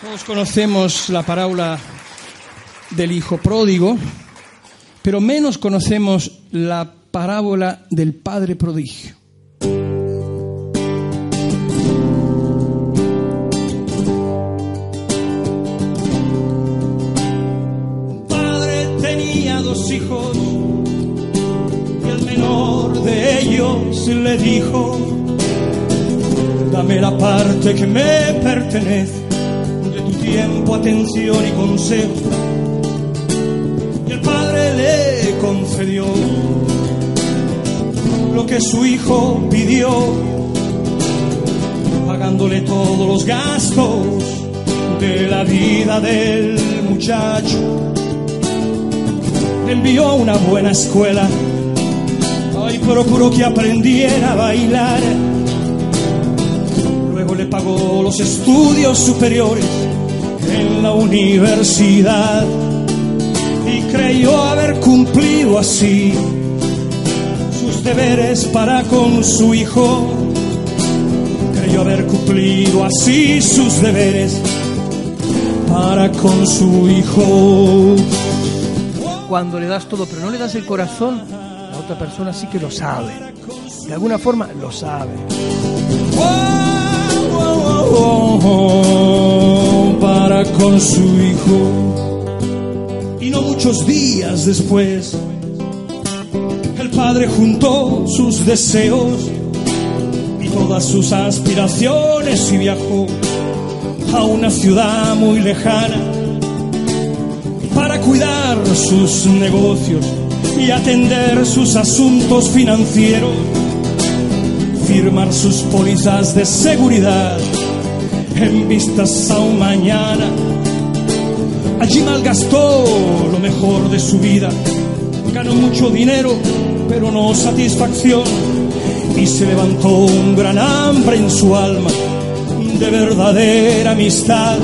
Todos conocemos la parábola del hijo pródigo, pero menos conocemos la parábola del padre prodigio. Un padre tenía dos hijos y el menor de ellos le dijo, dame la parte que me pertenece tu tiempo, atención y consejo. Y el padre le concedió lo que su hijo pidió, pagándole todos los gastos de la vida del muchacho. Envió una buena escuela, ay, procuró que aprendiera a bailar. Luego le pagó los estudios superiores en la universidad y creyó haber cumplido así sus deberes para con su hijo. Creyó haber cumplido así sus deberes para con su hijo. Cuando le das todo, pero no le das el corazón, la otra persona sí que lo sabe. De alguna forma lo sabe. Con su hijo. Y no muchos días después, el padre juntó sus deseos y todas sus aspiraciones y viajó a una ciudad muy lejana para cuidar sus negocios y atender sus asuntos financieros, firmar sus pólizas de seguridad en vistas a un mañana. Allí malgastó lo mejor de su vida, ganó mucho dinero, pero no satisfacción, y se levantó un gran hambre en su alma de verdadera amistad.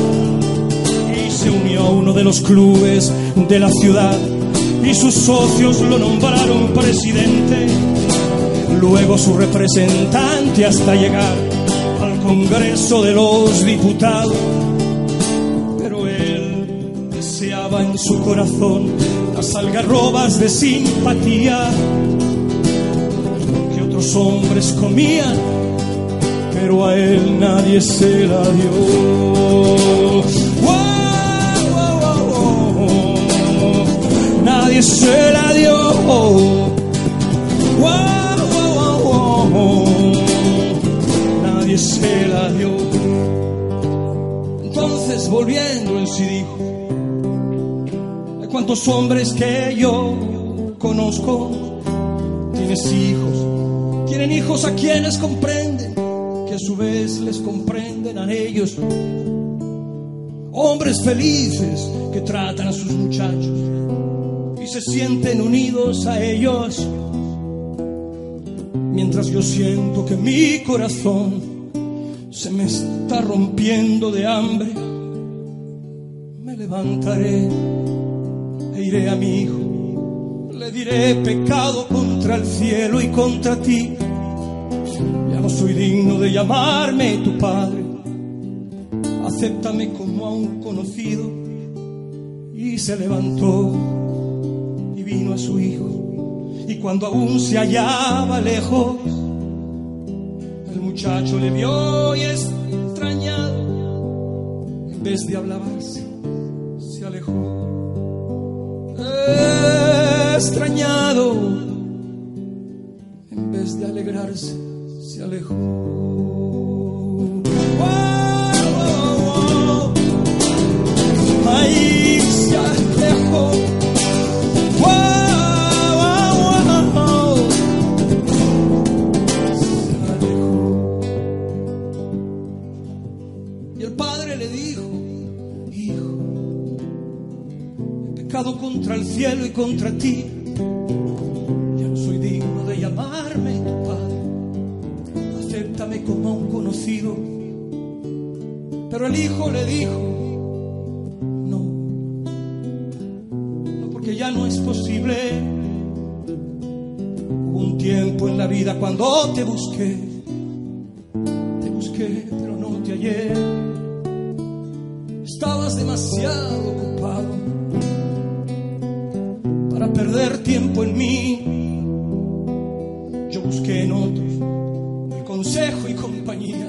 Y se unió a uno de los clubes de la ciudad. Y sus socios lo nombraron presidente, luego su representante hasta llegar Congreso de los Diputados. Pero él deseaba en su corazón las algarrobas de simpatía que otros hombres comían, pero a él nadie se la dio. Volviendo él sí dijo, hay cuantos hombres que yo conozco, tienes hijos, tienen hijos a quienes comprenden, que a su vez les comprenden a ellos. Hombres felices que tratan a sus muchachos y se sienten unidos a ellos. Mientras yo siento que mi corazón se me está rompiendo de hambre, levantaré e iré a mi hijo. Le diré pecado contra el cielo y contra ti. Ya no soy digno de llamarme tu padre. Acéptame como a un conocido. Y se levantó y vino a su hijo. Y cuando aún se hallaba lejos, el muchacho le vio y extrañado, en vez de hablarse, Extrañado, en vez de alegrarse, se alejó. El cielo y contra ti. Ya no soy digno de llamarme tu padre. Acéptame como un conocido. Pero el hijo le dijo, no, no porque ya no es posible. Hubo un tiempo en la vida cuando te busqué, te busqué pero no te hallé. estabas demasiado ocupado perder tiempo en mí. Yo busqué en otros el consejo y compañía.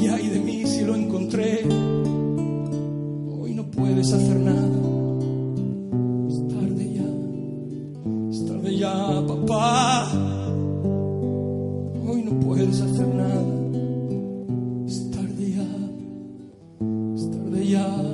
Y ay de mí si lo encontré. Hoy no puedes hacer nada. Es tarde ya. Es tarde ya, papá. Hoy no puedes hacer nada. Es tarde ya. Es tarde ya,